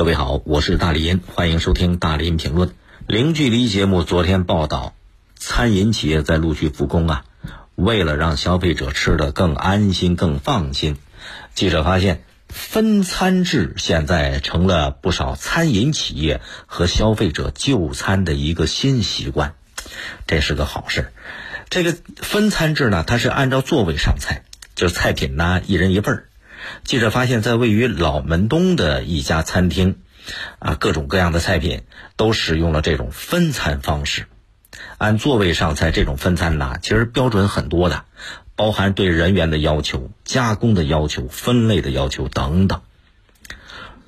各位好，我是大林，欢迎收听大林评论。零距离节目昨天报道，餐饮企业在陆续复工啊。为了让消费者吃得更安心、更放心，记者发现分餐制现在成了不少餐饮企业和消费者就餐的一个新习惯，这是个好事。这个分餐制呢，它是按照座位上菜，就是菜品呢一人一份儿。记者发现，在位于老门东的一家餐厅，啊，各种各样的菜品都使用了这种分餐方式。按座位上菜这种分餐呢，其实标准很多的，包含对人员的要求、加工的要求、分类的要求等等。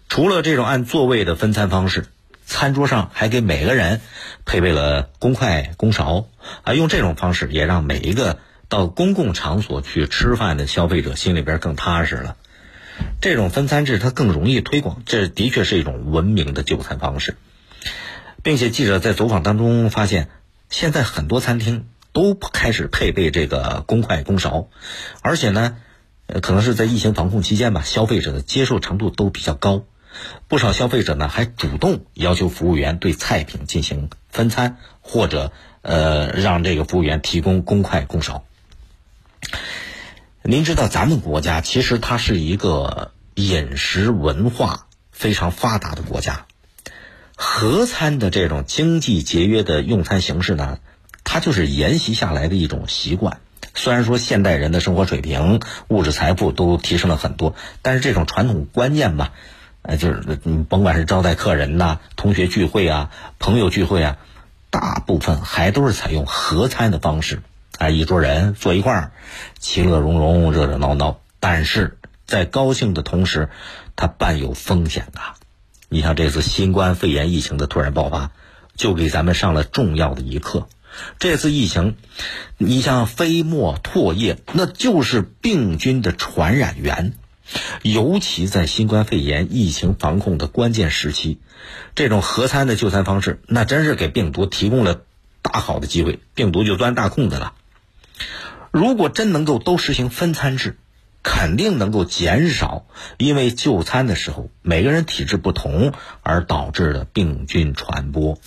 除了这种按座位的分餐方式，餐桌上还给每个人配备了公筷公勺，啊，用这种方式也让每一个到公共场所去吃饭的消费者心里边更踏实了。这种分餐制它更容易推广，这的确是一种文明的就餐方式，并且记者在走访当中发现，现在很多餐厅都开始配备这个公筷公勺，而且呢，呃，可能是在疫情防控期间吧，消费者的接受程度都比较高，不少消费者呢还主动要求服务员对菜品进行分餐，或者呃让这个服务员提供公筷公勺。您知道，咱们国家其实它是一个饮食文化非常发达的国家。合餐的这种经济节约的用餐形式呢，它就是沿袭下来的一种习惯。虽然说现代人的生活水平、物质财富都提升了很多，但是这种传统观念吧，呃，就是你甭管是招待客人呐、同学聚会啊、朋友聚会啊，大部分还都是采用合餐的方式。啊，一桌人坐一块儿，其乐融融，热热闹闹。但是在高兴的同时，它伴有风险啊。你像这次新冠肺炎疫情的突然爆发，就给咱们上了重要的一课。这次疫情，你像飞沫、唾液，那就是病菌的传染源。尤其在新冠肺炎疫情防控的关键时期，这种合餐的就餐方式，那真是给病毒提供了大好的机会，病毒就钻大空子了。如果真能够都实行分餐制，肯定能够减少因为就餐的时候每个人体质不同而导致的病菌传播。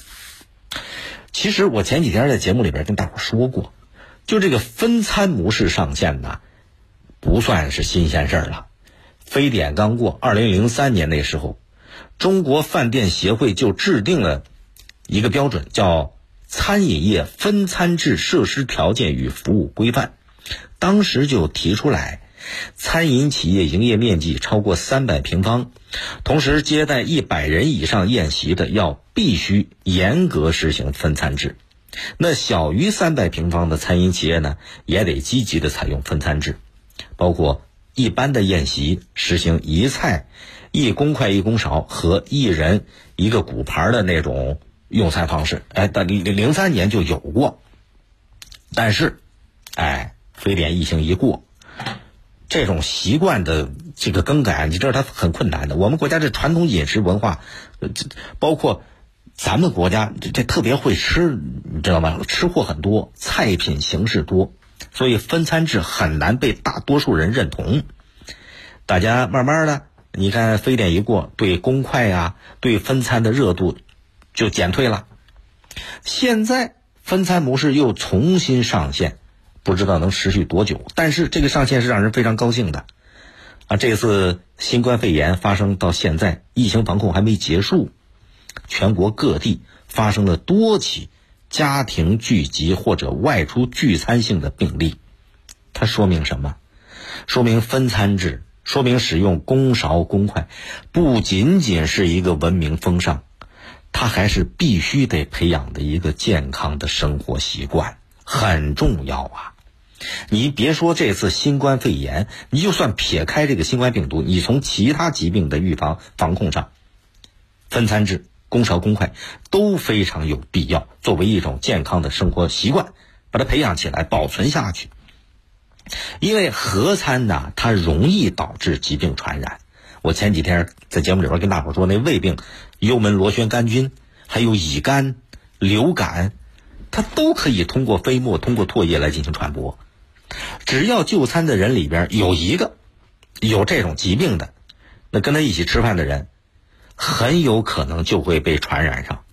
其实我前几天在节目里边跟大伙说过，就这个分餐模式上线呢，不算是新鲜事儿了。非典刚过，二零零三年那时候，中国饭店协会就制定了一个标准，叫。餐饮业分餐制设施条件与服务规范，当时就提出来，餐饮企业营业面积超过三百平方，同时接待一百人以上宴席的，要必须严格实行分餐制。那小于三百平方的餐饮企业呢，也得积极的采用分餐制，包括一般的宴席实行一菜一公筷一公勺和一人一个骨盘的那种。用餐方式，哎，到零零三年就有过，但是，哎，非典疫情一过，这种习惯的这个更改，你知道它很困难的。我们国家这传统饮食文化，这包括咱们国家这这特别会吃，你知道吗？吃货很多，菜品形式多，所以分餐制很难被大多数人认同。大家慢慢的，你看非典一过，对公筷呀，对分餐的热度。就减退了，现在分餐模式又重新上线，不知道能持续多久。但是这个上线是让人非常高兴的，啊，这次新冠肺炎发生到现在，疫情防控还没结束，全国各地发生了多起家庭聚集或者外出聚餐性的病例，它说明什么？说明分餐制，说明使用公勺公筷，不仅仅是一个文明风尚。他还是必须得培养的一个健康的生活习惯，很重要啊！你别说这次新冠肺炎，你就算撇开这个新冠病毒，你从其他疾病的预防防控上，分餐制、公勺公筷都非常有必要，作为一种健康的生活习惯，把它培养起来、保存下去。因为合餐呢，它容易导致疾病传染。我前几天在节目里边跟大伙说，那胃病、幽门螺旋杆菌，还有乙肝、流感，它都可以通过飞沫、通过唾液来进行传播。只要就餐的人里边有一个有这种疾病的，那跟他一起吃饭的人，很有可能就会被传染上。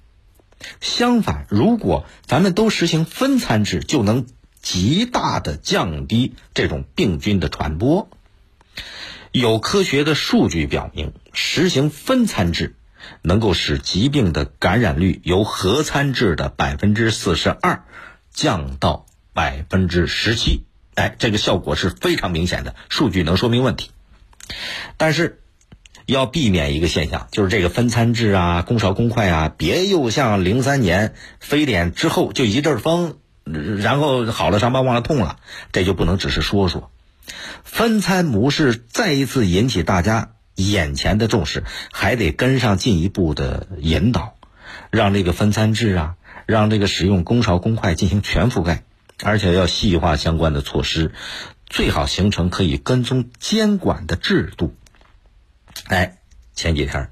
相反，如果咱们都实行分餐制，就能极大的降低这种病菌的传播。有科学的数据表明，实行分餐制能够使疾病的感染率由合餐制的百分之四十二降到百分之十七。哎，这个效果是非常明显的，数据能说明问题。但是。要避免一个现象，就是这个分餐制啊，公勺公筷啊，别又像零三年非典之后就一阵风，然后好了伤疤忘了痛了，这就不能只是说说。分餐模式再一次引起大家眼前的重视，还得跟上进一步的引导，让这个分餐制啊，让这个使用公勺公筷进行全覆盖，而且要细化相关的措施，最好形成可以跟踪监管的制度。哎，前几天，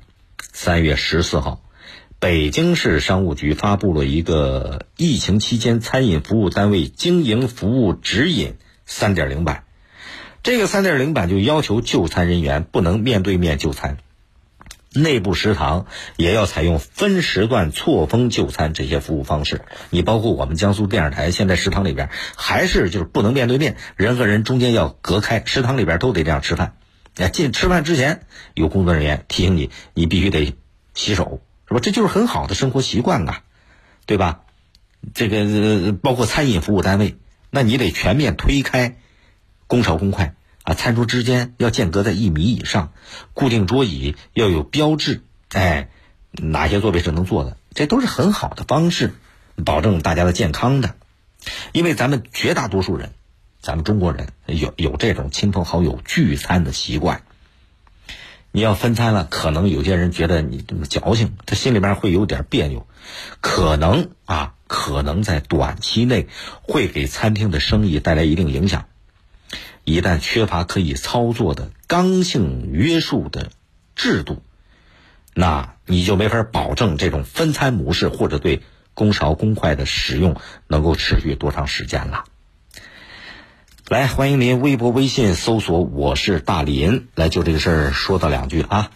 三月十四号，北京市商务局发布了一个疫情期间餐饮服务单位经营服务指引三点零版。这个三点零版就要求就餐人员不能面对面就餐，内部食堂也要采用分时段错峰就餐这些服务方式。你包括我们江苏电视台现在食堂里边还是就是不能面对面，人和人中间要隔开，食堂里边都得这样吃饭。哎，进吃饭之前有工作人员提醒你，你必须得洗手，是吧？这就是很好的生活习惯啊，对吧？这个包括餐饮服务单位，那你得全面推开，公勺公筷啊，餐桌之间要间隔在一米以上，固定桌椅要有标志，哎，哪些座位是能坐的，这都是很好的方式，保证大家的健康的，因为咱们绝大多数人。咱们中国人有有这种亲朋好友聚餐的习惯。你要分餐了，可能有些人觉得你这么矫情，他心里边会有点别扭，可能啊，可能在短期内会给餐厅的生意带来一定影响。一旦缺乏可以操作的刚性约束的制度，那你就没法保证这种分餐模式或者对公勺公筷的使用能够持续多长时间了。来，欢迎您微博、微信搜索“我是大林”，来就这个事儿说到两句啊。